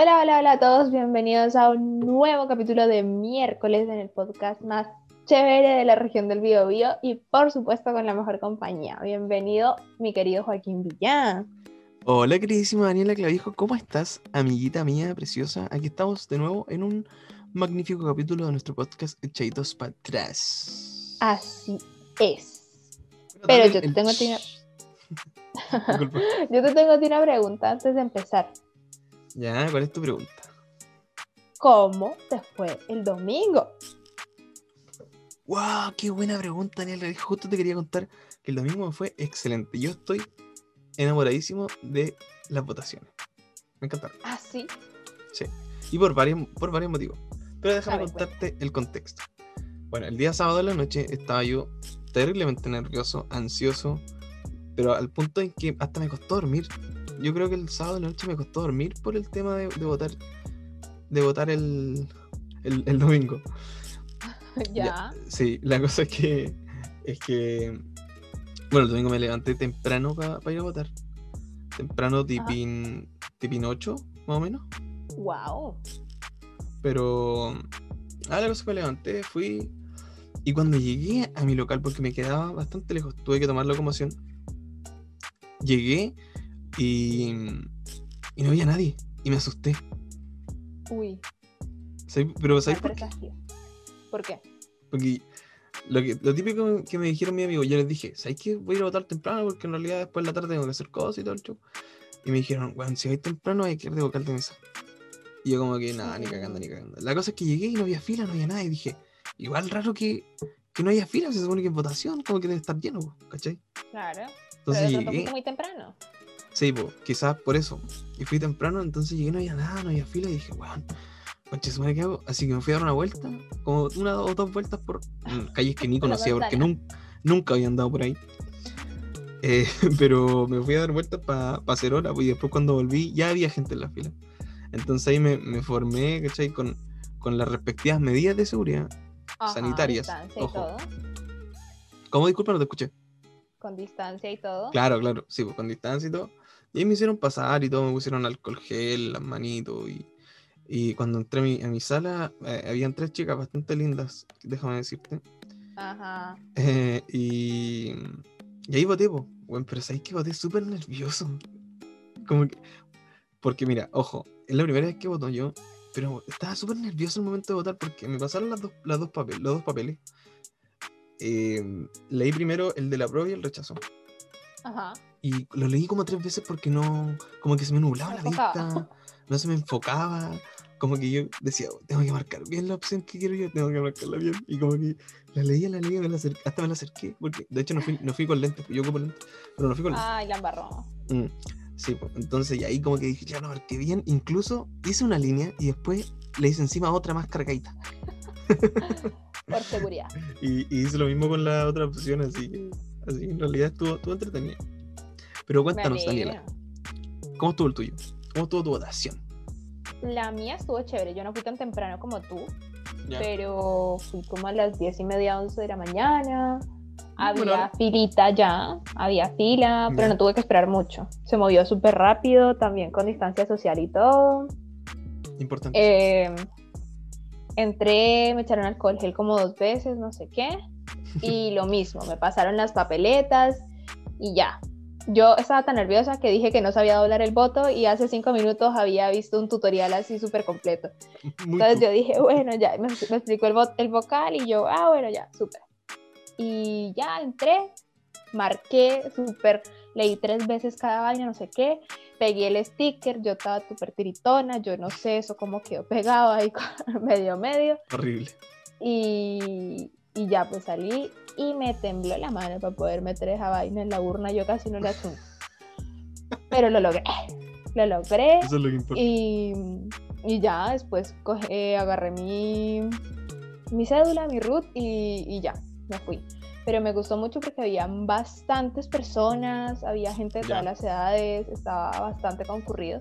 Hola, hola, hola a todos, bienvenidos a un nuevo capítulo de miércoles en el podcast más chévere de la región del Biobío y por supuesto con la mejor compañía. Bienvenido, mi querido Joaquín Villán. Hola, queridísima Daniela Clavijo, ¿cómo estás, amiguita mía preciosa? Aquí estamos de nuevo en un magnífico capítulo de nuestro podcast Echaditos para atrás. Así es. Pero yo te tengo una... yo te tengo una pregunta antes de empezar. Ya, ¿cuál es tu pregunta? ¿Cómo te fue el domingo? ¡Wow! ¡Qué buena pregunta, Daniel! Justo te quería contar que el domingo me fue excelente. Yo estoy enamoradísimo de las votaciones. Me encantaron. ¿Ah, sí? Sí. Y por varios, por varios motivos. Pero déjame contarte el contexto. Bueno, el día sábado de la noche estaba yo terriblemente nervioso, ansioso, pero al punto en que hasta me costó dormir yo creo que el sábado de la noche me costó dormir por el tema de, votar de votar el, el, domingo. ¿Ya? Sí, la cosa es que es que bueno, el domingo me levanté temprano para ir a votar. Temprano tipin, tipin 8, más o menos. Wow. Pero ah, la cosa es que me levanté, fui y cuando llegué a mi local porque me quedaba bastante lejos, tuve que tomar locomoción. Llegué y, y no había nadie. Y me asusté. Uy. Pero ¿sabes por qué? ¿Por qué? Porque lo, que, lo típico que me dijeron mi amigo, yo les dije, ¿sabes qué? Voy a ir a votar temprano porque en realidad después de la tarde tengo que hacer cosas y todo el show. Y me dijeron, bueno, si vais temprano hay que ir de vocal de mesa. Y yo como que, nada, ni cagando, ni cagando. La cosa es que llegué y no había fila, no había nada. Y dije, igual raro que, que no haya fila, se supone que en votación como que debe estar lleno, ¿cachai? Claro. Entonces Pero llegué. muy temprano. Sí, pues, quizás por eso. Y fui temprano, entonces llegué, no había nada, no había fila, y dije, weón, conche, ¿qué hago? Así que me fui a dar una vuelta, como una o dos vueltas por calles que ni conocía, porque nunca, nunca había andado por ahí. Eh, pero me fui a dar vueltas para hacer hora, y después cuando volví ya había gente en la fila. Entonces ahí me, me formé, ¿cachai? Con, con las respectivas medidas de seguridad sanitarias. Ojo. ¿Cómo? Disculpa, no te escuché. Con distancia y todo. Claro, claro, sí, pues, con distancia y todo. Y ahí me hicieron pasar y todo, me pusieron alcohol gel, las manitos. Y, y cuando entré a mi, a mi sala, eh, habían tres chicas bastante lindas, déjame decirte. Ajá. Eh, y, y ahí voté, pues. Bueno, pero sabéis que voté súper nervioso. Como que, porque mira, ojo, es la primera vez que voto yo, pero estaba súper nervioso el momento de votar porque me pasaron las dos, las dos papeles, los dos papeles. Eh, leí primero el de la prueba y el rechazo. Ajá. Y lo leí como tres veces porque no, como que se me nublaba la vista, no se me enfocaba, como que yo decía, oh, tengo que marcar bien la opción que quiero yo, tengo que marcarla bien. Y como que la leía, la leía, me la acerqué, hasta me la acerqué, porque de hecho no fui, no fui con lentes, yo ocupo lentes, pero no fui con lentes. Ay, la embarró. Mm, sí, pues, entonces y ahí como que dije, ya no marqué bien, incluso hice una línea y después le hice encima otra más cargadita. Por seguridad. Y, y, hice lo mismo con la otra opción, así que así en realidad estuvo, estuvo entretenido. Pero cuéntanos, Daniela, ¿cómo estuvo el tuyo? ¿Cómo estuvo tu votación? La mía estuvo chévere, yo no fui tan temprano como tú, pero fui como a las diez y media, once de la mañana. Había filita ya, había fila, pero no tuve que esperar mucho. Se movió súper rápido, también con distancia social y todo. Importante. Eh, entré, me echaron alcohol gel como dos veces, no sé qué. Y lo mismo, me pasaron las papeletas y ya yo estaba tan nerviosa que dije que no sabía doblar el voto y hace cinco minutos había visto un tutorial así súper completo. Entonces yo dije, bueno, ya, me, explicó el, el vocal y yo, ah, bueno, ya, súper. Y ya entré, marqué súper, leí tres veces cada vaina, no sé qué, pegué el sticker, yo estaba súper tiritona, yo no sé eso cómo quedó pegado ahí medio medio. Horrible. Y, y ya pues salí y me tembló la mano para poder meter esa vaina en la urna. Yo casi no la asumo. Pero lo logré. Lo logré. Eso es lo que importa. Y, y ya después agarré mi, mi cédula, mi root y, y ya, me fui. Pero me gustó mucho porque había bastantes personas, había gente de todas las edades, estaba bastante concurrido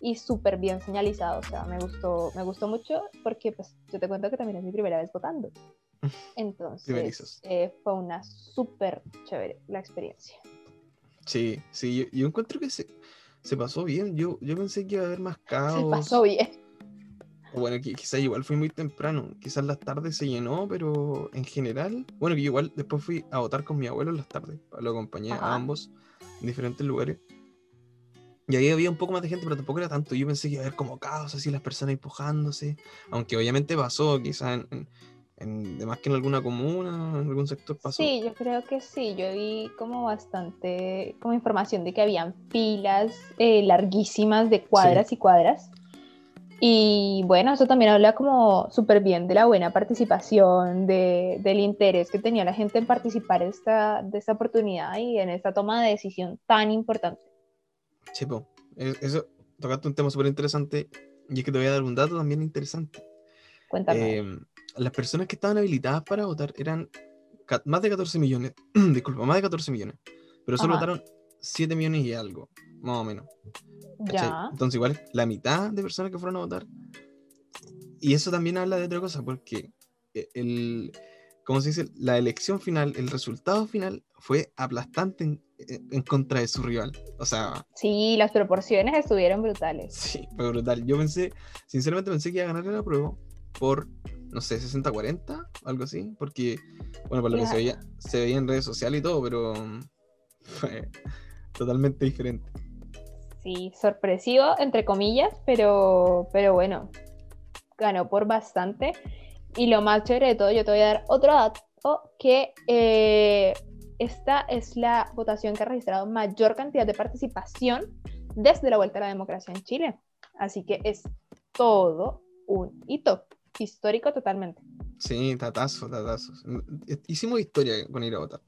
y súper bien señalizado. O sea, me gustó, me gustó mucho porque pues yo te cuento que también es mi primera vez votando. Entonces, eh, fue una súper chévere la experiencia. Sí, sí, yo, encuentro que se pasó bien. Yo, yo pensé que iba a haber más caos. Se pasó bien. Bueno, quizás igual fue muy temprano. Quizás las tardes se llenó, pero en general. Bueno, que igual después fui a votar con mi abuelo en las tardes. Lo acompañé a ambos en diferentes lugares. Y ahí había un poco más de gente, pero tampoco era tanto. Yo pensé que iba a haber como caos, así las personas empujándose. Aunque obviamente pasó, quizás en, en, más que en alguna comuna, en algún sector pasó. Sí, yo creo que sí. Yo vi como bastante como información de que habían filas eh, larguísimas de cuadras y cuadras. Y bueno, eso también habla como súper bien de la buena participación, de, del interés que tenía la gente en participar esta, de esta oportunidad y en esta toma de decisión tan importante. Sí, eso, tocaste un tema súper interesante y es que te voy a dar un dato también interesante. Cuéntame. Em, las personas que estaban habilitadas para votar eran más de 14 millones, disculpa, más de 14 millones, pero solo votaron 7 millones y algo, más o menos. Entonces, igual la mitad de personas que fueron a votar. Y eso también habla de otra cosa, porque e, el, ¿cómo se dice? La elección final, el resultado final fue aplastante en, en, contra de su rival. O sea. Sí, las proporciones estuvieron brutales. Sí, fue brutal. Yo pensé, sinceramente pensé que iba a ganar la prueba por, no sé, 60-40, algo así, porque, bueno, por lo que se veía, se veía en redes sociales y todo, pero fue totalmente diferente sí, sorpresivo, entre comillas, pero, pero bueno, ganó por bastante. Y lo más chévere de todo, yo te voy a dar otro dato, que eh, esta es la votación que ha registrado mayor cantidad de participación desde la vuelta a la democracia en Chile. Así que es todo un hito histórico totalmente. Sí, tatazo, tatazo. Hicimos historia con ir a votar.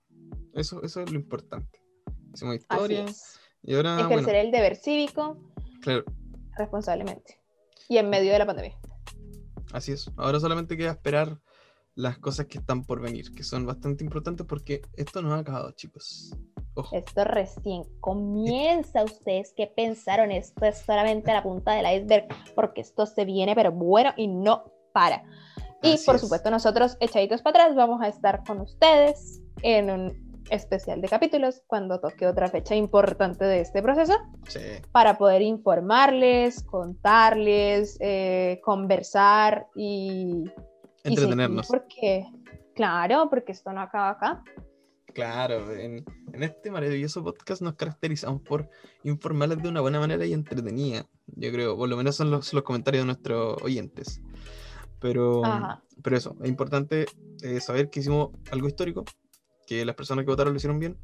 Eso, eso es lo importante. Hicimos historia. Y ahora, Ejercer el deber cívico responsablemente. Y en medio de la pandemia. Así es. Ahora solamente queda esperar las cosas que están por venir, que son bastante importantes porque esto no ha acabado, chicos. Esto recién comienza. ¿Ustedes qué pensaron? Esto es solamente la punta del iceberg, porque esto se viene, pero bueno, y no para. Y por supuesto, nosotros, echaditos para atrás, vamos a estar con ustedes en un especial de capítulos cuando toque otra fecha importante de este proceso para poder informarles, contarles, eh, conversar y entretenernos. porque, claro, porque esto no acaba acá. Claro, en, este maravilloso podcast nos caracterizamos por informarles de una buena manera y entretenida. Yo creo, por lo menos son los, los comentarios de nuestros oyentes. Pero, pero eso, es importante eh, saber que hicimos algo histórico, que las personas que votaron lo hicieron bien,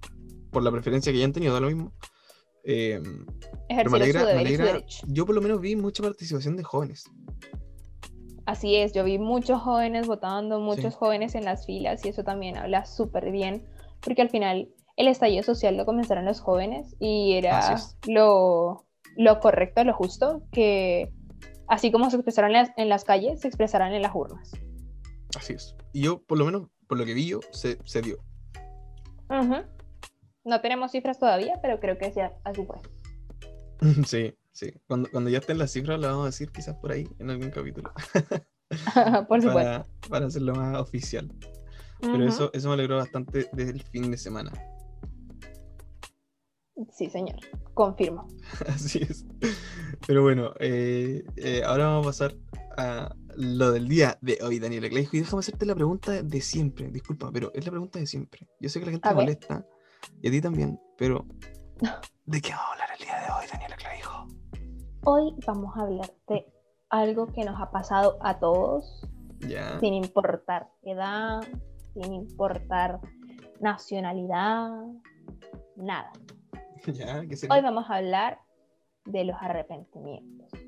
por la preferencia que ya han tenido, da lo mismo. Eh, pero me alegra, yo por lo menos vi mucha participación de jóvenes. Así es, yo vi muchos jóvenes votando, muchos jóvenes en las filas y eso también habla súper bien, porque al final el estallido social lo comenzaron los jóvenes y era lo, lo, correcto, lo justo, que así como se expresaron en las, en las, calles, se expresaran en las urnas. Así es. Y yo, por lo menos, por lo que vi yo, se, se dio. No tenemos cifras todavía, pero creo que sea así fue. Sí, sí. Cuando, cuando ya estén las cifras, lo vamos a decir quizás por ahí en algún capítulo. por supuesto. Para, para, hacerlo más oficial. Pero eso, eso me alegró bastante desde el fin de semana. Sí, señor. Confirmo. Así es. Pero bueno, eh, eh, ahora vamos a pasar a lo del día de hoy, Daniela Y déjame hacerte la pregunta de siempre. Disculpa, pero es la pregunta de siempre. Yo sé que la gente me molesta, y a ti también, pero ¿de qué vamos a hablar el día de hoy, Daniela Clavijo? Hoy vamos a hablar de algo que nos ha pasado a todos, sin importar edad, sin importar nacionalidad, nada. Hoy vamos a hablar de los arrepentimientos.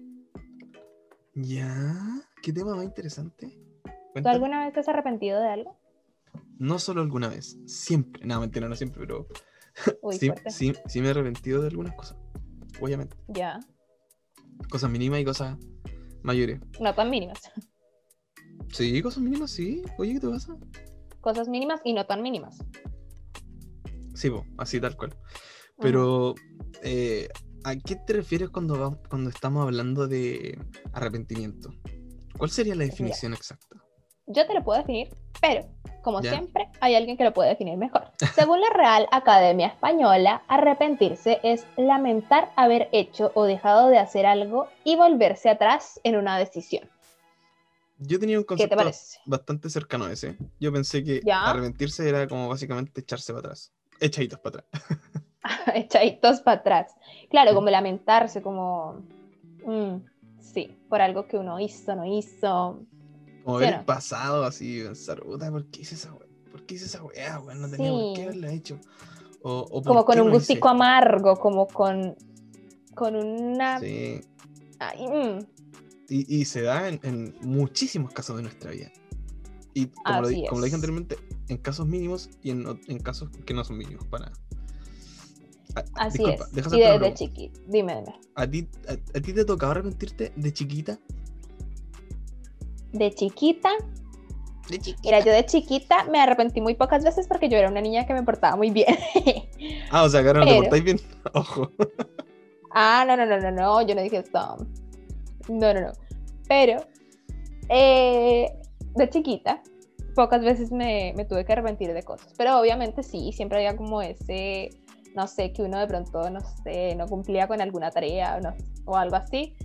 Ya, qué tema más interesante. ¿Tú alguna vez te has arrepentido de algo? No solo alguna vez, siempre. No, mentira, no siempre, pero sí, sí, sí, me he arrepentido de algunas cosas, obviamente. Ya. Cosas mínimas y cosas mayores. No tan mínimas. Sí, cosas mínimas, sí. Oye, ¿qué te pasa? Cosas mínimas y no tan mínimas. Sí, así tal cual. Pero eh, ¿A qué te refieres cuando, cuando estamos hablando de arrepentimiento? ¿Cuál sería la definición exacta? Yo te lo puedo definir, pero como siempre, hay alguien que lo puede definir mejor. Según la Real Academia Española, arrepentirse es lamentar haber hecho o dejado de hacer algo y volverse atrás en una decisión. Yo tenía un concepto bastante cercano a ese. Yo pensé que arrepentirse era como básicamente echarse para atrás. Echaditos para atrás. Echaditos para atrás. Claro, como lamentarse, como... Mm, sí, por algo que uno hizo, no hizo. Como ver el pasado así, pensar, ¿por qué hice esa weá? ¿Por qué hice esa weá, No tenía por qué haberla hecho. O, como con un gustico amargo, como con, con una... Sí. Mm. y, y, se da en, muchísimos casos de nuestra vida. Y como, lo, como lo, dije anteriormente, en casos mínimos y en, en casos que no son mínimos para Así es. Y desde chiquita, dime, dime. ¿A ti, a ti te tocaba arrepentirte de chiquita? de chiquita. De chiquita. Mira, yo de chiquita me arrepentí muy pocas veces porque yo era una niña que me portaba muy bien. ah, o sea, que ahora no te portáis bien. Ojo. ah, no, no, no, no, no, yo no dije esto. No, no, no. Pero eh, de chiquita, pocas veces me, me, tuve que arrepentir de cosas. Pero obviamente sí, siempre había como ese, no sé, que uno de pronto, no sé, no cumplía con alguna tarea o, no, o algo así,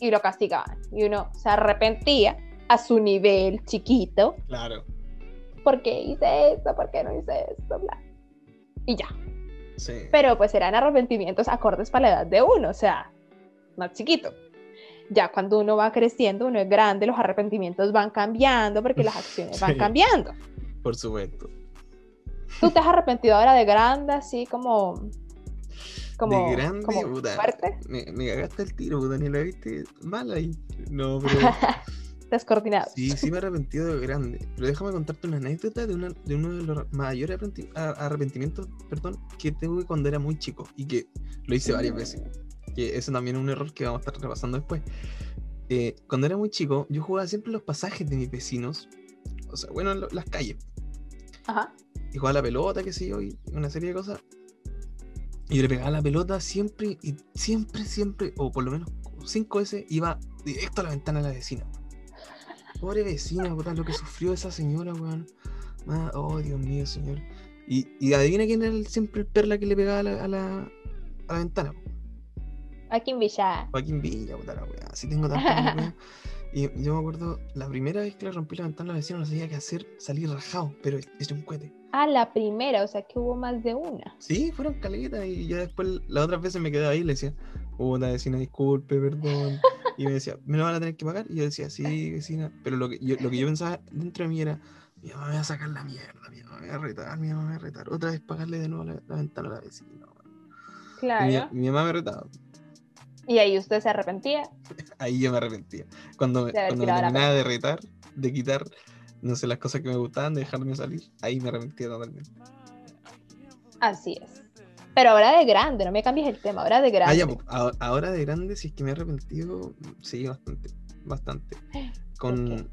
y lo castigaban. Y uno se arrepentía a su nivel chiquito. Claro. ¿Por qué hice esto? ¿Por qué no hice esto? Bla. Y ya. Sí. Pero pues eran arrepentimientos acordes para la edad de uno, o sea, más chiquito. Ya cuando uno va creciendo, uno es grande, los arrepentimientos van cambiando porque las acciones van cambiando. Por supuesto. ¿Tú te has arrepentido ahora de grande, así como como, de grande, como fuerte? Me, me, cagaste el tiro, puta, ni la viste mal ahí. No, pero descoordinado. Sí, sí me he arrepentido de grande. Pero déjame contarte una anécdota de, una, de uno de los mayores arrepentimientos perdón, que tuve cuando era muy chico y que lo hice varias mm. veces. Que eso también es un error que vamos a estar repasando después. Eh, cuando era muy chico, yo jugaba siempre los pasajes de mis vecinos. O sea, bueno, las calles. Ajá. Y jugaba la pelota, qué sé yo, y una serie de cosas. Y yo le pegaba la pelota siempre, y siempre, siempre, o por lo menos cinco veces, iba directo a la ventana de la vecina. Pobre vecina, puta, lo que sufrió esa señora, weón. Ah, oh, Dios mío, señor. Y, y adivina quién era siempre el perla que le pegaba a la, a la, a la ventana. Joaquín Villa. Joaquín Villa, puta la weá. Así tengo tantas Y yo me acuerdo, la primera vez que le rompí la ventana a la vecina no sabía qué hacer, salí rajado, pero es un cohete. Ah, la primera, o sea que hubo más de una. Sí, fueron caletas y ya después, las otras veces me quedé ahí y le decía, una vecina, disculpe, perdón. Y me decía, ¿me lo van a tener que pagar? Y yo decía, sí, vecina. Pero lo que yo, lo que yo pensaba dentro de mí era, mi mamá me va a sacar la mierda, mi mamá me va a retar, mi mamá me va a retar. Otra vez pagarle de nuevo la, ventana a la vecina. Claro. Mi, mamá me retaba. ¿Y ahí usted se arrepentía? ahí yo me arrepentía. Cuando me, cuando me terminaba de retar, de quitar, no sé, las cosas que me gustaban, de dejarme salir, ahí me arrepentía totalmente. Así es. Pero ahora de grande, no me cambies el tema, ahora de grande. Ah, pues, ahora de grande, si es que me he arrepentido, sí, bastante, bastante. Con...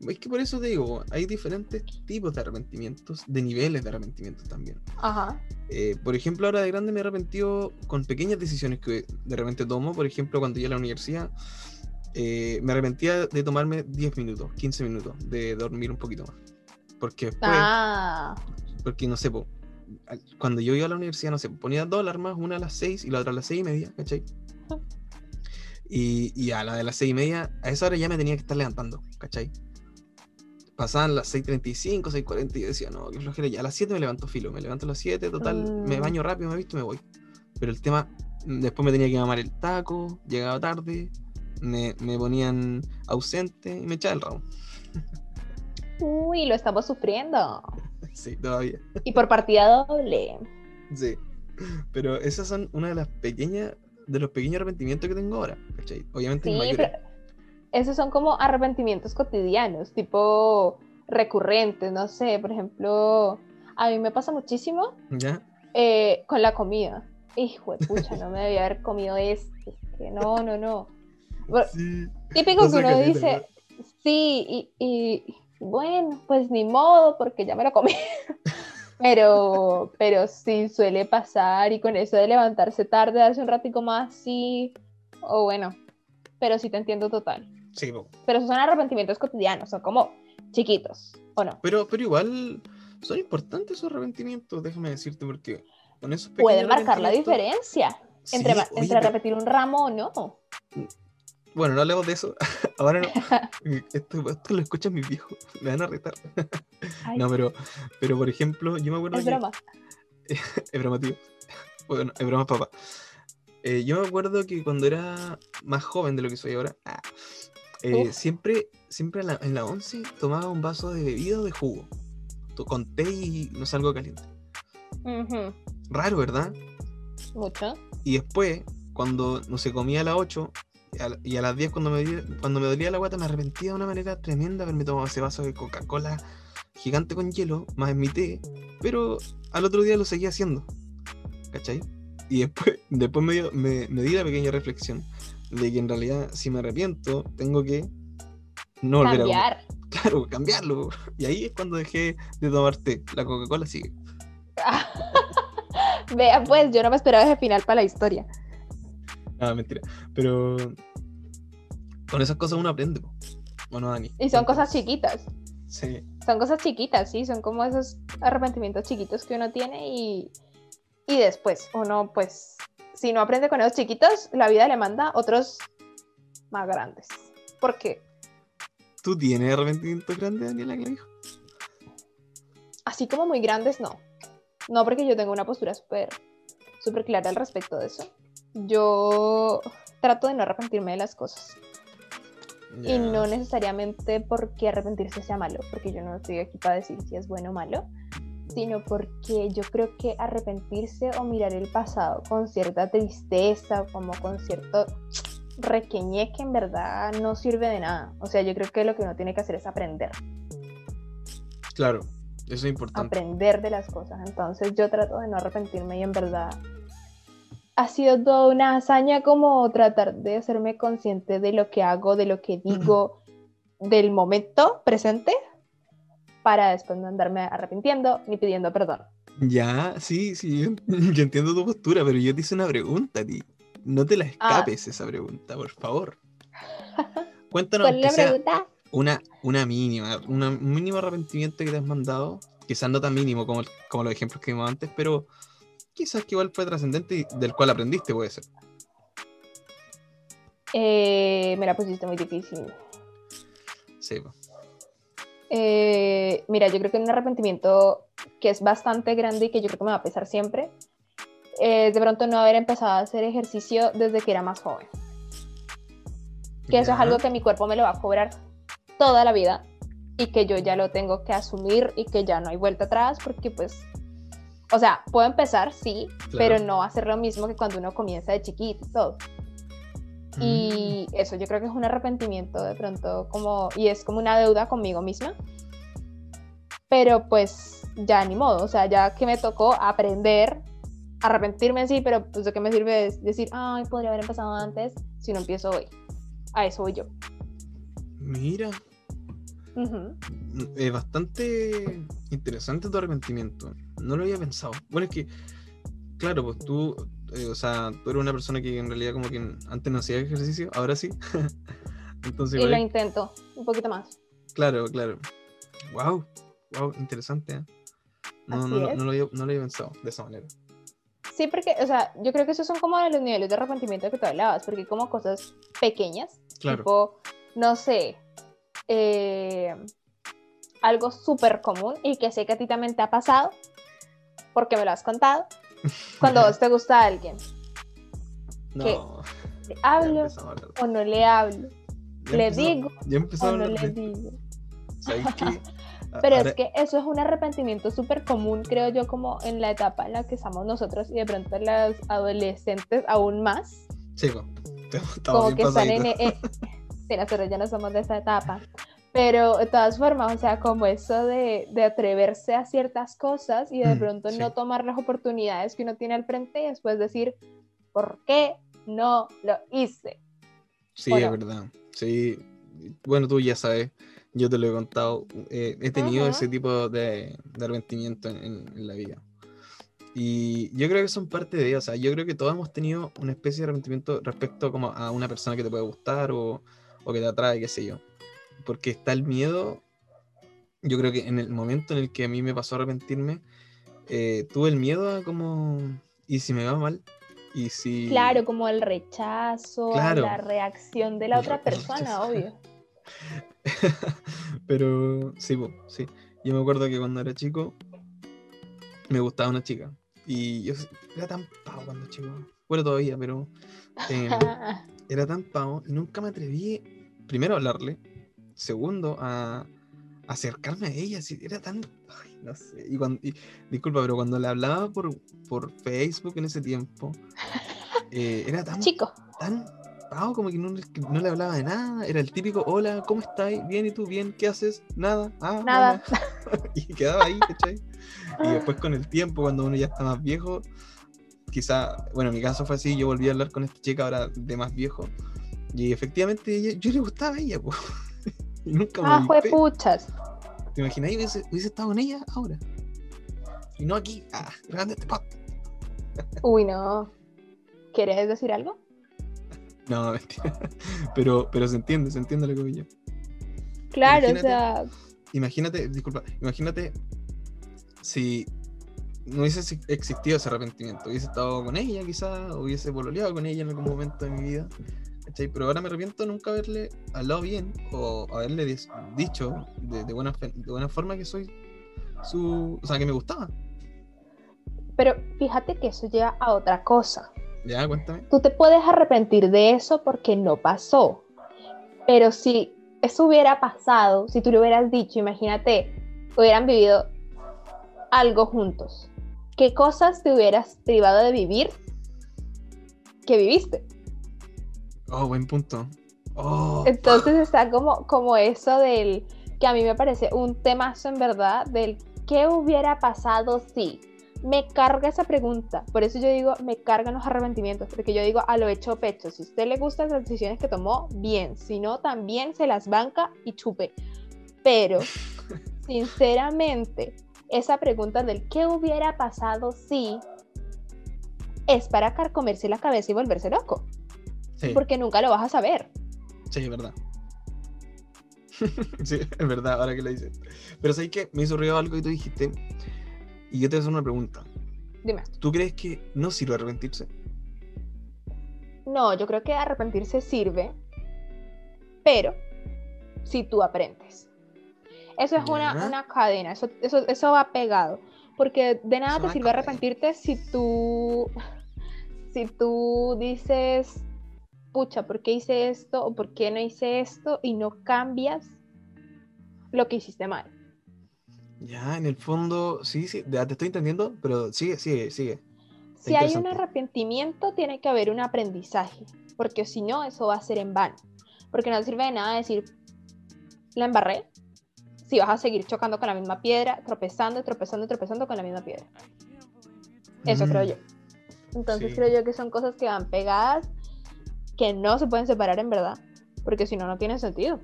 Es que por eso te digo, hay diferentes tipos de arrepentimientos, de niveles de arrepentimientos también. Ajá. Eh, por ejemplo, ahora de grande me he arrepentido con pequeñas decisiones que de repente tomo. Por ejemplo, cuando iba a la universidad, eh, me arrepentía de tomarme 10 minutos, 15 minutos, de dormir un poquito más. Porque después, ah. porque no sé, po, cuando yo iba a la universidad, no sé, ponía dos alarmas, una a las seis y la otra a las seis y media, ¿cachai? Y, y a la de las seis y media, a esa hora ya me tenía que estar levantando, ¿cachai? Pasaban las 6.35, 6.40 y yo decía, no, qué flojera. Ya a las 7 me levanto filo, me levanto a las 7, total, me mm. baño rápido, me visto y me voy. Pero el tema, después me tenía que mamar el taco, llegaba tarde, me, me ponían ausente y me echaba el ramo. Uy, lo estamos sufriendo. Sí, todavía. Y por partida doble. Sí. Pero esas son una de las pequeñas, de los pequeños arrepentimientos que tengo ahora. Obviamente sí, pero esos son como arrepentimientos cotidianos, tipo recurrentes, no sé, por ejemplo, a mí me pasa muchísimo ¿Ya? Eh, con la comida. Hijo de pucha, no me debía haber comido. Que no, no, no. Típico que uno dice, sí, y bueno, pues ni modo, porque ya me lo comí. pero, pero sí suele pasar y con eso de levantarse tarde, darse un ratico más, sí, o bueno, pero sí te entiendo total. Sí, Pero esos son arrepentimientos cotidianos, son como chiquitos. ¿O no? Pero, pero igual son importantes esos arrepentimientos, déjame decirte, porque con esos Pueden marcar la diferencia entre, entre repetir un ramo o no. Bueno, no hablemos de eso. Ahora no. Esto, lo escuchan mis viejos. Me van a retar. No, pero, pero por ejemplo, yo me acuerdo. Es broma. es broma, tío. Bueno, es broma, papá. Eh, yo me acuerdo que cuando era más joven de lo que soy ahora, ah, eh, siempre, siempre en la, en la once tomaba un vaso de bebida de jugo. Con té y no salgo caliente. Raro, ¿verdad? Mucho. Y después, cuando no se comía a las 8, y a las 10 cuando me, cuando me dolía la guata me arrepentía de una manera tremenda haberme tomado ese vaso de Coca-Cola gigante con hielo, más en mi té, pero al otro día lo seguía haciendo. ¿Cachai? Y después, después me, me, me, di la pequeña reflexión de que en realidad si me arrepiento, tengo que no volver Cambiar. a... Claro, cambiarlo. Y ahí es cuando dejé de tomar té. La Coca-Cola sigue. Vea, pues yo no me esperaba ese final para la historia. Ah, mentira. Pero con esas cosas uno aprende, ¿o no, Dani? Y son cosas chiquitas. Sí. Son cosas chiquitas, sí, son como esos arrepentimientos chiquitos que uno tiene y, y después uno, pues, si no aprende con esos chiquitos, la vida le manda otros más grandes. ¿Por qué? ¿Tú tienes arrepentimientos grandes, Daniela, dijo? Así como muy grandes, no. No, porque yo tengo una postura súper súper clara al respecto de eso. Yo trato de no arrepentirme de las cosas. Y no necesariamente porque arrepentirse sea malo, porque yo no estoy aquí para decir si es bueno o malo, sino porque yo creo que arrepentirse o mirar el pasado con cierta tristeza, como con cierto requeñe que en verdad no sirve de nada. O sea, yo creo que lo que uno tiene que hacer es aprender. Claro, eso es importante. Aprender de las cosas. Entonces yo trato de no arrepentirme y en verdad ha sido toda una hazaña como tratar de hacerme consciente de lo que hago, de lo que digo, del momento presente, para después no andarme arrepintiendo ni pidiendo perdón. Ya, sí, sí, yo, entiendo tu postura, pero yo te hice una pregunta ti. No te la ah. escapes esa pregunta, por favor. Cuéntanos ¿Cuál la pregunta? Una, una mínima, un mínimo arrepentimiento que te has mandado, quizás no tan mínimo como, como los ejemplos que vimos antes, pero quizás que igual fue trascendente y del cual aprendiste, puede ser. Eh, me la pusiste muy difícil. Sí. Eh, mira, yo creo que un arrepentimiento que es bastante grande y que yo creo que me va a pesar siempre es de pronto no haber empezado a hacer ejercicio desde que era más joven. Que eso es algo que mi cuerpo me lo va a cobrar toda la vida y que yo ya lo tengo que asumir y que ya no hay vuelta atrás porque pues o sea, puedo empezar, sí, pero no hacer lo mismo que cuando uno comienza de chiquito y todo. Y eso yo creo que es un arrepentimiento de pronto como, y es como una deuda conmigo misma. Pero pues ya ni modo, o sea, ya que me tocó aprender, arrepentirme sí, pero pues de qué me sirve decir, ay, podría haber empezado antes si no empiezo hoy. A eso voy yo. Mira. Es bastante interesante tu arrepentimiento no lo había pensado. Bueno, es que, claro, pues tú, eh, o sea, tú eres una persona que en realidad como que antes no hacía ejercicio, ahora sí. Entonces, y lo intento, un poquito más. Claro, claro. Wow, wow, interesante. ¿eh? No, no, no, lo había, no lo había pensado de esa manera. Sí, porque, o sea, yo creo que esos son como los niveles de arrepentimiento que tú hablabas, porque como cosas pequeñas, claro. tipo, no sé, eh, algo súper común y que sé que a ti también te ha pasado, porque me lo has contado, cuando vos te gusta a alguien. No. ¿Le hablo o no le hablo? ¿Le digo o no le digo? Pero es que eso es un arrepentimiento súper común, creo yo, como en la etapa en la que estamos nosotros y de pronto los adolescentes aún más. Sí, como que están en... E, sí, nosotros ya no somos de esa etapa. Pero de todas formas, o sea, como eso de, de atreverse a ciertas cosas y de mm, pronto no tomar las oportunidades que uno tiene al frente y después decir, ¿por qué no lo hice? Sí, es verdad. Sí, bueno, tú ya sabes, yo te lo he contado, eh, he tenido ese tipo de, de arrepentimiento en, en, la vida. Y yo creo que son parte de, o sea, yo creo que todos hemos tenido una especie de arrepentimiento respecto como a una persona que te puede gustar o, o que te atrae, qué sé yo porque está el miedo. yo creo que en el momento en el que a mí me pasó a arrepentirme, eh, tuve el miedo a como, ¿y si me va mal? ¿Y si... Claro, como el rechazo, la reacción de la otra persona, obvio. Pero sí, sí. Yo me acuerdo que cuando era chico me gustaba una chica. Y yo era tan pavo cuando chico. Bueno, todavía, pero em, era tan pavo y nunca me atreví, primero, a hablarle, segundo, a, acercarme a ella. Era tan. no sé. Y cuando, disculpa, pero cuando le hablaba por, por Facebook en ese tiempo, eh, era tan. Chico. Tan como que no, le hablaba de nada. Era el típico: Hola, ¿cómo estás? Bien, ¿y tú? Bien, ¿qué haces? Nada. Ah, nada. y quedaba ahí, ¿cachai? Y después con el tiempo, cuando uno ya está más viejo, quizá, bueno, en mi caso fue así, yo volví a hablar con esta chica ahora de más viejo. Y efectivamente yo le gustaba a ella, pues. Nunca me Ah, fue puchas. ¿Te imaginas? Hubiese, hubiese estado con ella ahora. Y no aquí, ah, grande este pot. Uy, no. ¿Quieres decir algo? No, mentira. Pero, pero se entiende, se entiende lo que yo. Claro, o sea. Imagínate, disculpa, imagínate si no hubiese existido ese arrepentimiento, hubiese estado con ella quizás, hubiese pololeado con ella en algún momento de mi vida, Pero ahora me arrepiento nunca haberle hablado bien o haberle dicho de, buena, de buena forma que soy su... O sea, que me gustaba. Pero fíjate que eso lleva a otra cosa. Ya, cuéntame. Tú te puedes arrepentir de eso porque no pasó. Pero si eso hubiera pasado, si tú le hubieras dicho, imagínate, hubieran vivido algo juntos, ¿qué cosas te hubieras privado de vivir que viviste? Oh, buen punto. Oh. Entonces está como, como eso del que a mí me parece un temazo en verdad del qué hubiera pasado si me carga esa pregunta. Por eso yo digo, me cargan los arrepentimientos, porque yo digo a lo hecho pecho. Si a usted le gustan las decisiones que tomó, bien. Si no, también se las banca y chupe. Pero, sinceramente, esa pregunta del qué hubiera pasado si es para carcomerse la cabeza y volverse loco. Porque nunca lo vas a saber. Sí, es verdad. sí, es verdad, ahora que lo dices. Pero sabes que me hizo ruido algo y tú dijiste, y yo te voy a hacer una pregunta. Dime. ¿Tú crees que no sirve arrepentirse? No, yo creo que arrepentirse sirve, pero si tú aprendes. Eso es una, cadena, eso, eso, eso, va pegado. Porque de nada te sirve arrepentirte si tú, si tú dices, pucha, ¿por qué hice esto o por qué no hice esto? Y no cambias lo que hiciste mal. Ya, en el fondo, sí, sí, te estoy entendiendo, pero sigue, sigue, sigue. si hay un arrepentimiento, tiene que haber un aprendizaje, porque si no, eso va a ser en vano. Porque no sirve de nada decir, la embarré, si vas a seguir chocando con la misma piedra, tropezando, tropezando, tropezando con la misma piedra. Eso creo mm. yo. Entonces creo yo que son cosas que van pegadas, que no se pueden separar en verdad, porque si no, no tiene sentido.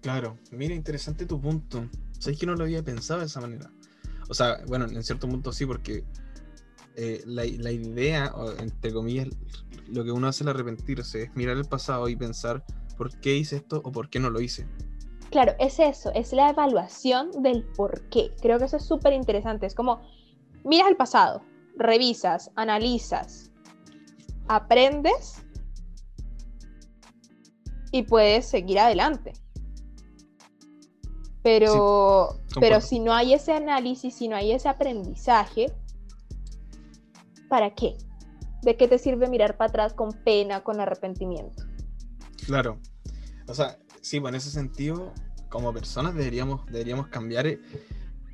Claro, mira, interesante tu punto. Sabes que no lo había pensado de esa manera. O sea, bueno, en cierto punto sí, porque eh, la, la, idea, entre comillas, lo que uno hace al arrepentirse es mirar el pasado y pensar por qué hice esto o por qué no lo hice. Claro, es eso, es la evaluación del por qué. Creo que eso es súper interesante. Es como, miras el pasado, revisas, analizas, aprendes y puedes seguir adelante. Pero, pero si no hay ese análisis, si no hay ese aprendizaje, ¿para qué? ¿De qué te sirve mirar para atrás con pena, con arrepentimiento? Claro. O sea, sí, pues en ese sentido, como personas deberíamos, deberíamos cambiar eh,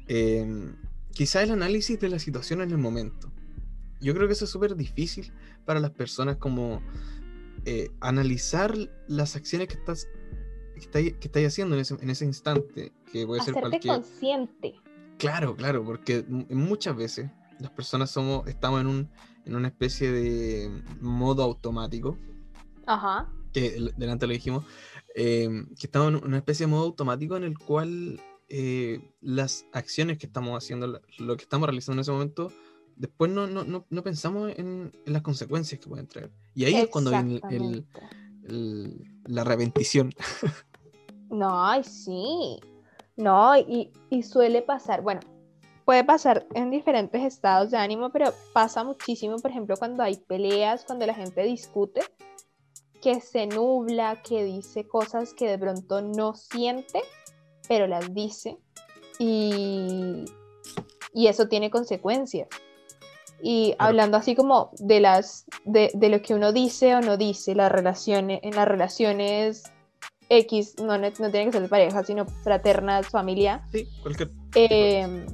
em, quizá el análisis de la situación en el momento. Yo creo que eso es súper difícil para las personas como eh, analizar las acciones que estás que estáis, haciendo en ese, en ese, instante, que puede ser cualquier... consciente. Claro, claro, porque muchas veces las personas somos, estamos en, un, en una especie de modo automático. Ajá. Que delante lo dijimos, em, que estamos en una especie de modo automático en el cual eh, las acciones que estamos haciendo, lo que estamos realizando en ese momento, después no, no, no, no pensamos en, en, las consecuencias que pueden traer. Y ahí es cuando viene el, la reventición. No, sí. No, y, y suele pasar, bueno, puede pasar en diferentes estados de ánimo, pero pasa muchísimo, por ejemplo, cuando hay peleas, cuando la gente discute, que se nubla, que dice cosas que de pronto no siente, pero las dice. Y, y eso tiene consecuencias. Y hablando así como de las de, de, lo que uno dice o no dice, las relaciones, en las relaciones X, no, no, tiene que ser de pareja, sino fraternas, familia. Sí, cualquier. Eh,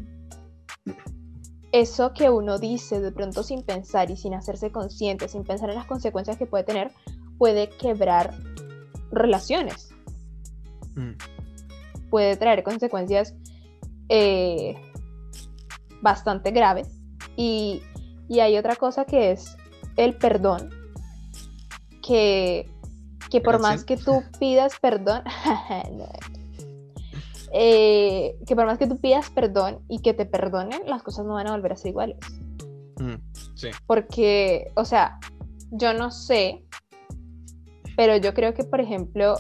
eso que uno dice de pronto sin pensar y sin hacerse consciente, sin pensar en las consecuencias que puede tener, puede quebrar relaciones. Mm. Puede traer consecuencias eh, bastante graves. Y, y, hay otra cosa que es el perdón, que, que por más que tú pidas perdón, Eh, que por más que tú pidas perdón y que te perdonen, las cosas no van a volver a ser iguales. Mm, sí. Porque, o sea, yo no sé, pero yo creo que, por ejemplo,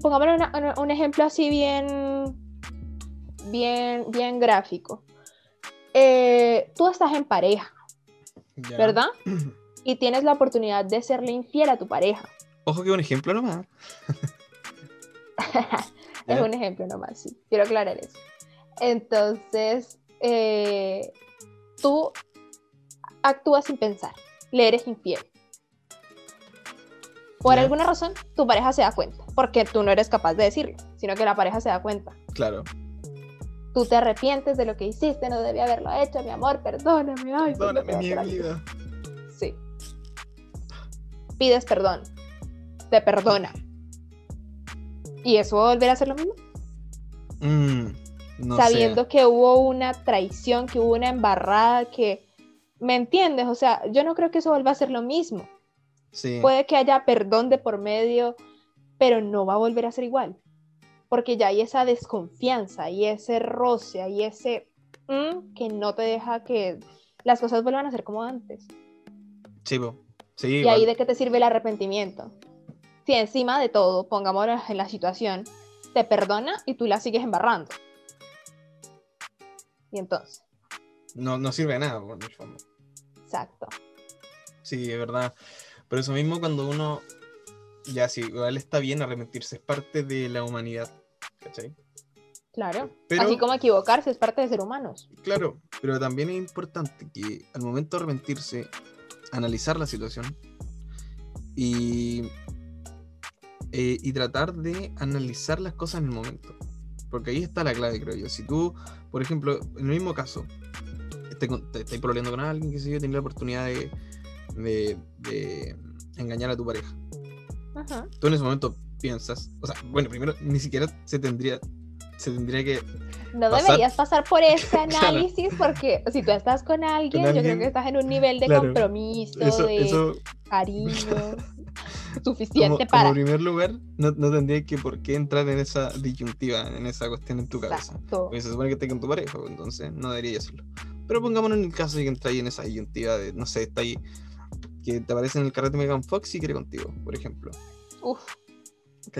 pongámosle un ejemplo así bien, bien, bien gráfico. Eh, tú estás en pareja, ¿verdad? Y tienes la oportunidad de serle infiel a tu pareja. Ojo que un ejemplo nomás. es un ejemplo nomás, sí. Quiero aclarar eso. Entonces, eh, tú actúas sin pensar, le eres infiel. Por alguna razón, tu pareja se da cuenta, porque tú no eres capaz de decirlo, sino que la pareja se da cuenta. Claro. Tú te arrepientes de lo que hiciste, no debía haberlo hecho, mi amor, perdóname. Ay, perdóname, mi vida. Sí. Pides perdón, te perdona, ¿Y eso va a volver a ser lo mismo? Mm, Sabiendo que hubo una traición, que hubo una embarrada, que... ¿Me entiendes? O sea, yo no creo que eso vuelva a ser lo mismo. Puede que haya perdón de por medio, pero no va a volver a ser igual. Porque ya hay esa desconfianza, y ese roce, y ese mm, que no te deja que las cosas vuelvan a ser como antes. Sí, sí. Y ahí de qué te sirve el arrepentimiento si encima de todo, pongámonos en la situación, te perdona y tú la sigues embarrando. Y entonces. No, no sirve de nada, por fondo. Exacto. Sí, es verdad. Por eso mismo, cuando uno. Ya, sí, igual está bien arrepentirse, es parte de la humanidad. ¿Cachai? Claro. Así como equivocarse es parte de ser humanos. Claro, pero también es importante que al momento de arrepentirse, analizar la situación y eh, y tratar de analizar las cosas en el momento. Porque ahí está la clave, creo yo. Si tú, por ejemplo, en el mismo caso, te, te estás problemando con alguien, que sé yo, tienes la oportunidad de, de, engañar a tu pareja. Tú en ese momento piensas, o sea, bueno, primero ni siquiera se tendría, se tendría que no deberías pasar por ese análisis porque si tú estás con alguien, yo creo que estás en un nivel de compromiso, de cariño suficiente para. En primer lugar, no, no tendrías que por qué entrar en esa disyuntiva, en esa cuestión en tu cabeza. Porque se supone que estás con tu pareja, pues, entonces no debería hacerlo. Pero pongámonos en el caso de que entras en esa disyuntiva de, no sé, está ahí, que te aparece en el carrete Megan Fox y quiere contigo, por ejemplo. Uf.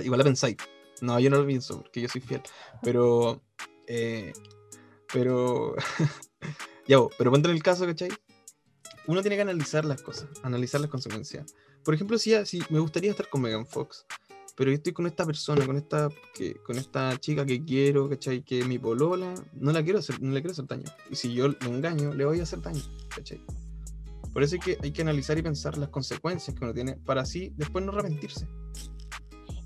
Igual la pensáis. No, yo no lo pienso porque yo soy fiel. Pero. Eh, pero. ya, pero ponte en el caso, ¿cachai? Uno tiene que analizar las cosas, analizar las consecuencias. Por ejemplo, si, si me gustaría estar con Megan Fox, pero yo estoy con esta persona, con esta, que, con esta chica que quiero, ¿cachai? Que es mi polola, no la quiero hacer, no le quiero hacer daño. Y si yo le engaño, le voy a hacer daño, ¿cachai? Por eso hay que, hay que analizar y pensar las consecuencias que uno tiene para así después no arrepentirse.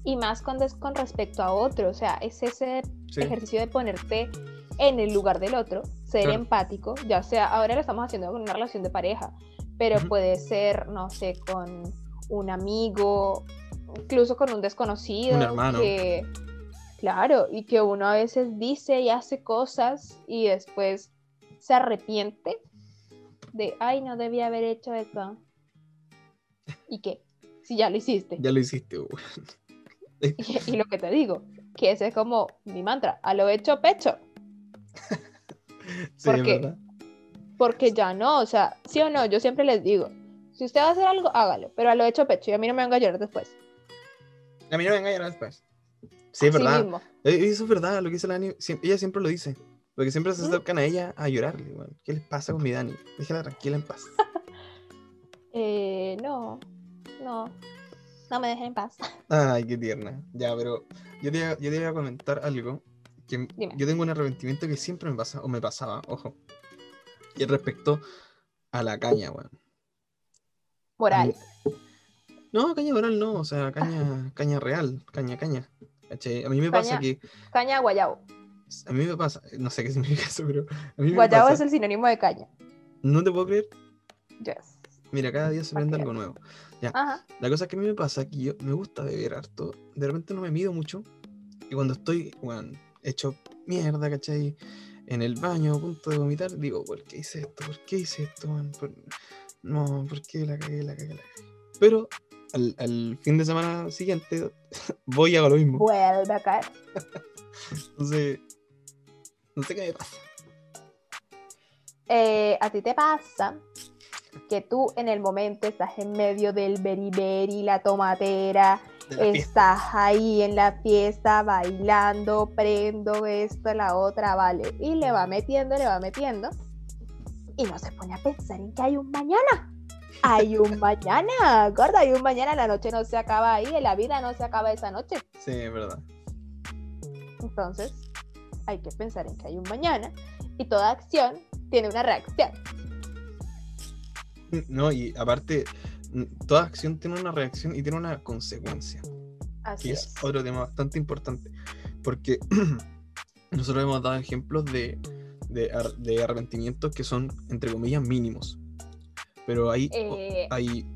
Y más cuando es con respecto a otro, o sea, es ese ejercicio de ponerte en el lugar del otro, ser empático, ya sea, ahora lo estamos haciendo con una relación de pareja, pero puede ser, no sé, con un amigo, incluso con un desconocido. Un hermano. Que, claro, y que uno a veces dice y hace cosas y después se arrepiente de, ay, no debía haber hecho eso. ¿Y qué? Si ya lo hiciste. Ya lo hiciste. y, y, lo que te digo, que ese es como mi mantra, a lo hecho pecho. sí, porque, porque ya no, o sea, sí o no, yo siempre les digo, si usted va a hacer algo, hágalo, pero a lo hecho pecho y a mí no me venga a llorar después. A mí no me venga a llorar después. Sí, es verdad. Eh, eso es verdad, lo que dice la Dani. Ella siempre lo dice. Porque siempre se acercan a ella a llorarle. ¿Qué les pasa con mi Dani? Déjala tranquila en paz. eh, no, no. No me dejen en paz. Ay, qué tierna. Ya, pero yo te, yo te iba a comentar algo. Que yo tengo un arrepentimiento que siempre me pasa, o me pasaba, ojo. Y respecto a la caña, weón. Moral. No, caña moral no, o sea, caña, caña real, caña, caña. A mí me pasa que. Caña guayabo. A mí me pasa, no sé qué significa eso, pero. A mí guayabo es el sinónimo de caña. No te puedo creer. Yes. Mira, cada día se vende algo nuevo. Ya. La cosa que a mí me pasa es que yo me gusta beber harto. De repente no me mido mucho. Y cuando estoy, bueno, hecho mierda, ¿cachai? En el baño, a punto de vomitar, digo, ¿por qué hice esto? ¿Por qué hice esto, man? No, ¿por qué la cagué, la cagué, la cagué? Pero al, fin de semana siguiente voy a hago lo mismo. Vuelve a caer. Entonces, no sé qué me pasa. Eh, a ti te pasa que tú en el momento estás en medio del beriberi, la tomatera, estás ahí en la fiesta bailando, prendo esto, la otra, vale, y le va metiendo, le va metiendo, y no se pone a pensar en que hay un mañana. Hay un mañana, gorda, hay un mañana, la noche no se acaba ahí, la vida no se acaba esa noche. Sí, es verdad. Entonces, hay que pensar en que hay un mañana y toda acción tiene una reacción. No, y aparte, toda acción tiene una reacción y tiene una consecuencia. Así y es, otro tema bastante importante, porque nosotros hemos dado ejemplos de, de, arrepentimientos que son, entre comillas, mínimos. Pero hay, eh, hay...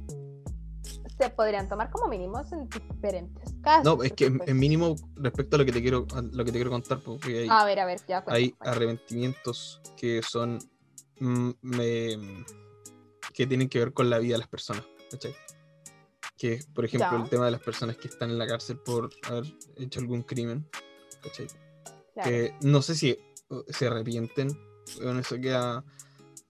Se podrían tomar como mínimos en diferentes casos. No, es que es pues mínimo respecto a lo que te quiero, lo que te quiero contar, porque hay, a ver, a ver, ya, hay arrepentimientos que son... Mm, me, que tienen que ver con la vida de las personas. ¿cachai? Que, por ejemplo, el tema de las personas que están en la cárcel por haber hecho algún crimen. ¿cachai? Que no sé si uh, se arrepienten, bueno, eso queda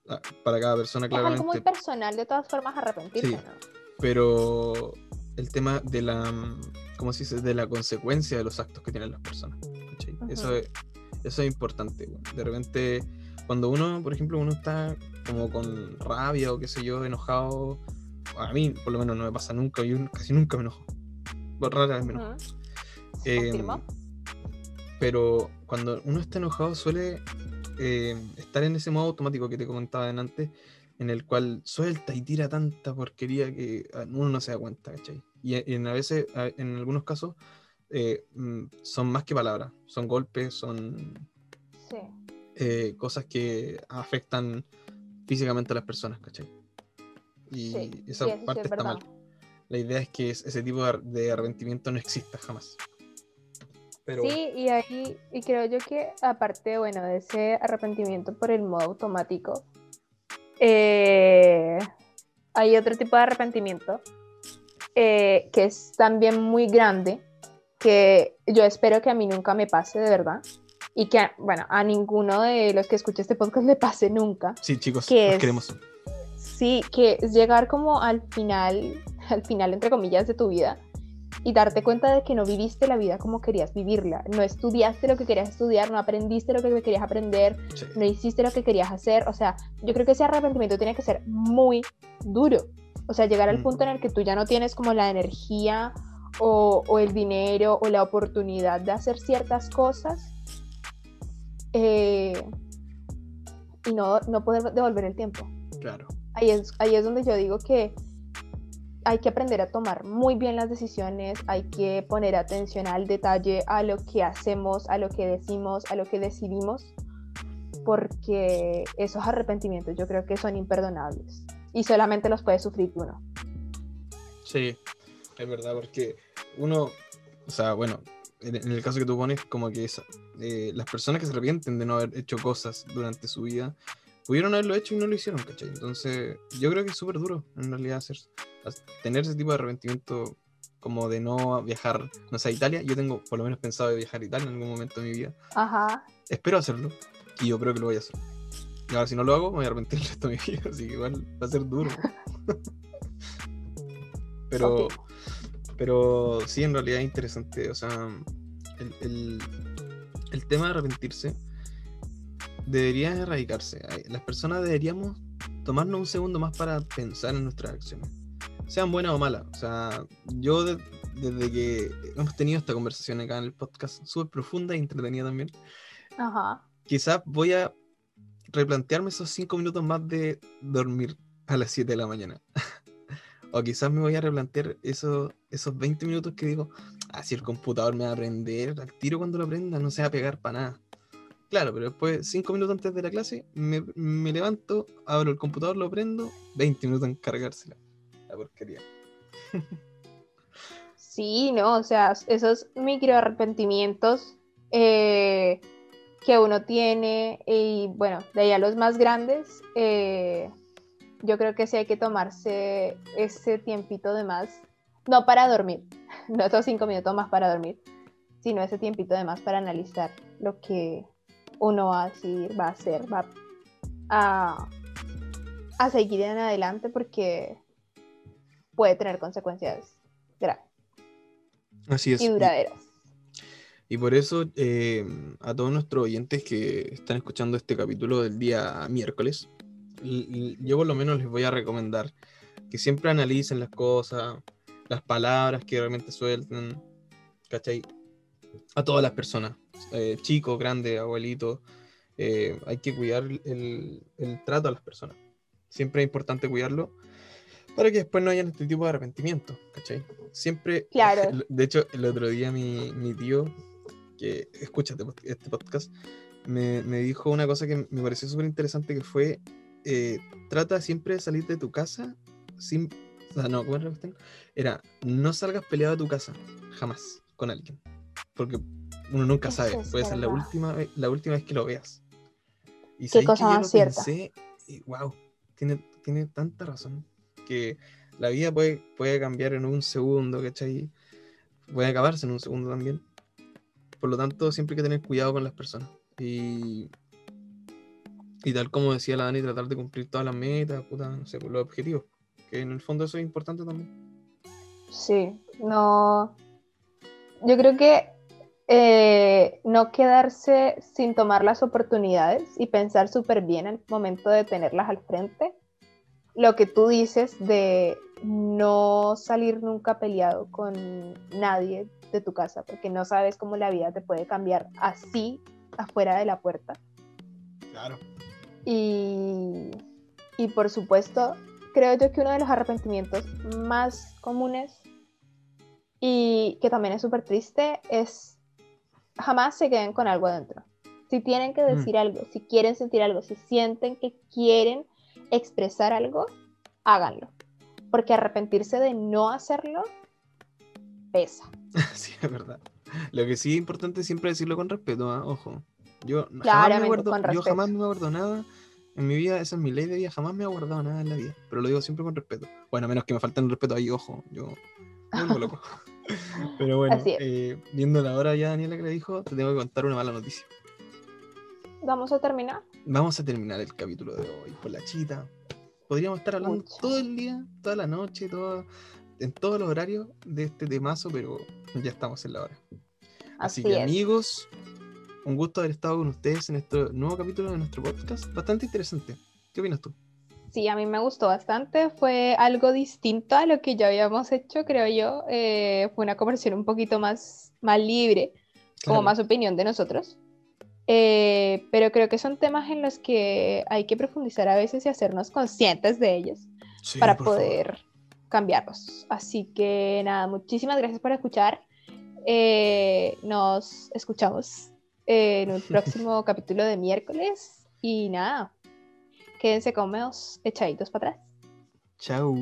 ah, para cada persona claramente. Es algo muy personal, de todas formas, arrepentirse, ¿no? Pero el tema de la, ¿cómo se dice? De la consecuencia de los actos que tienen las personas. eso, es, eso es importante. De repente, cuando uno, por ejemplo, uno está como con rabia o qué sé yo, enojado. A mí, por lo menos, no me pasa nunca. Yo casi nunca me enojo. Rara vez me enojo. Em, pero cuando uno está enojado suele eh, estar en ese modo automático que te comentaba antes, en el cual suelta y tira tanta porquería que ah, uno no se da cuenta, ¿cachai? Y, en, a veces, en algunos casos, eh, mm, son más que palabras, son golpes, son eh, cosas que afectan físicamente a las personas, ¿cachai? Y esa parte está mal. La idea es que ese tipo de arrepentimiento no exista jamás. Pero... Sí, y ahí, y creo yo que aparte, bueno, de ese arrepentimiento por el modo automático, eh, hay otro tipo de arrepentimiento eh, que es también muy grande, que yo espero que a mí nunca me pase de verdad, y que, bueno, a ninguno de los que escuche este podcast le pase nunca. Sí, chicos, que queremos. Sí, que es llegar como al final, al final, entre comillas, de tu vida y darte cuenta de que no viviste la vida como querías vivirla, no estudiaste lo que querías estudiar, no aprendiste lo que querías aprender, no hiciste lo que querías hacer, o sea, yo creo que ese arrepentimiento tiene que ser muy duro, o sea, llegar al punto en el que tú ya no tienes como la energía o, o el dinero o la oportunidad de hacer ciertas cosas eh, y no, no poder devolver el tiempo. Claro. Ahí es, ahí es donde yo digo que hay que aprender a tomar muy bien las decisiones, hay que poner atención al detalle, a lo que hacemos, a lo que decimos, a lo que decidimos, porque esos arrepentimientos yo creo que son imperdonables y solamente los puede sufrir uno. Sí, es verdad, porque uno, o sea, bueno, en, el caso que tú pones, como que eh, las personas que se arrepienten de no haber hecho cosas durante su vida, pudieron haberlo hecho y no lo hicieron, ¿cachai? Entonces, yo creo que es súper duro, en realidad, hacer, tener ese tipo de arrepentimiento como de no viajar, no sé, a Italia. Yo tengo por lo menos pensado de viajar a Italia en algún momento de mi vida. Ajá. Espero hacerlo y yo creo que lo voy a hacer. Y ahora si no lo hago, me voy a arrepentir el resto de mi vida, así que igual va a ser duro. pero, pero sí, en realidad es interesante, o sea, el, el tema de arrepentirse debería erradicarse. Las personas deberíamos tomarnos un segundo más para pensar en nuestras acciones, sean buenas o malas. O sea, yo desde que hemos tenido esta conversación acá en el podcast, súper profunda y entretenida también, Ajá. quizás voy a replantearme esos cinco minutos más de dormir a las 7 de la mañana. o quizás me voy a replantear esos, esos 20 minutos que digo, así el computador me va a prender, al tiro cuando lo prenda no se va a pegar para nada. Claro, pero después, cinco minutos antes de la clase, me, me, levanto, abro el computador, lo prendo, 20 minutos en cargársela. La porquería. Sí, no, o sea, esos micro arrepentimientos eh, que uno tiene, y bueno, de allá los más grandes, eh, yo creo que sí hay que tomarse ese tiempito de más, no para dormir, no esos cinco minutos más para dormir, sino ese tiempito de más para analizar lo que uno va a decidir, va a hacer, va a, a seguir en adelante porque puede tener consecuencias graves. Así es. Y duraderas. Y por eso eh, a todos nuestros oyentes que están escuchando este capítulo del día miércoles, yo por lo menos les voy a recomendar que siempre analicen las cosas, las palabras que realmente suelten, ¿cachai? A todas las personas, eh, chicos, grandes, abuelitos, eh, hay que cuidar el, trato a las personas. Siempre es importante cuidarlo para que después no haya este tipo de arrepentimiento, ¿cachai? Siempre, claro. de hecho, el otro día mi, mi tío, que escucha este, este podcast, me, me, dijo una cosa que me pareció súper interesante, que fue, eh, trata siempre de salir de tu casa sin... O sea, no, ¿cómo era Era, no salgas peleado de tu casa, jamás, con alguien. Porque uno nunca sabe, puede ser la última, la última vez que lo veas. Y Qué cosa más cierta. y, wow, tiene, tiene tanta razón que la vida puede, puede cambiar en un segundo, ¿cachai? Puede acabarse en un segundo también. Por lo tanto, siempre hay que tener cuidado con las personas. Y, y tal como decía la Dani, tratar de cumplir todas las metas, puta, no sé, los objetivos. Que en el fondo eso es importante también. Sí, no. Yo creo que eh, no quedarse sin tomar las oportunidades y pensar súper bien al momento de tenerlas al frente. Lo que tú dices de no salir nunca peleado con nadie de tu casa, porque no sabes cómo la vida te puede cambiar así afuera de la puerta. Claro. Y, y por supuesto, creo yo que uno de los arrepentimientos más comunes y que también es súper triste es jamás se queden con algo adentro. Si tienen que decir algo, si quieren sentir algo, si sienten que quieren expresar algo, háganlo. Porque arrepentirse de no hacerlo pesa. Sí, es verdad. Lo que sí es importante es siempre decirlo con respeto, ¿ah? ojo. Yo jamás, me acuerdo, yo jamás me acuerdo nada en mi vida, esa es mi ley de vida, jamás me he guardado nada en la vida, pero lo digo siempre con respeto. Bueno, a menos que me falten el respeto ahí, ojo, yo me loco. Pero bueno, eh, viendo la hora ya, Daniela, que le dijo, te tengo que contar una mala noticia. ¿Vamos a terminar? Vamos a terminar el capítulo de hoy por la chita. Podríamos estar hablando todo el día, toda la noche, todo, en todos los horarios de este temazo, pero ya estamos en la hora. Así, que amigos, un gusto haber estado con ustedes en este nuevo capítulo de nuestro podcast. Bastante interesante. ¿Qué opinas tú? Sí, a mí me gustó bastante. Fue algo distinto a lo que ya habíamos hecho, creo yo. Eh, fue una conversación un poquito más, más libre, como más opinión de nosotros. Eh, pero creo que son temas en los que hay que profundizar a veces y hacernos conscientes de ellos para poder cambiarlos. Así que nada, muchísimas gracias por escuchar. Eh, nos escuchamos en un próximo capítulo de miércoles y nada, Quédense con menos echaditos para atrás. Chao.